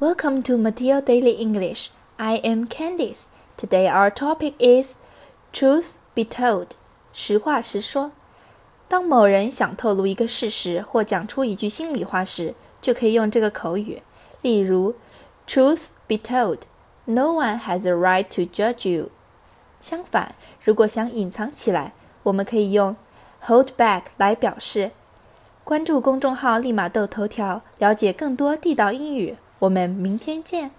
Welcome to Mateo Daily English. I am Candice. Today our topic is truth be told. 实话实说。当某人想透露一个事实或讲出一句心里话时，就可以用这个口语。例如，Truth be told, no one has a right to judge you. 相反，如果想隐藏起来，我们可以用 hold back 来表示。关注公众号“立马豆头条”，了解更多地道英语。我们明天见。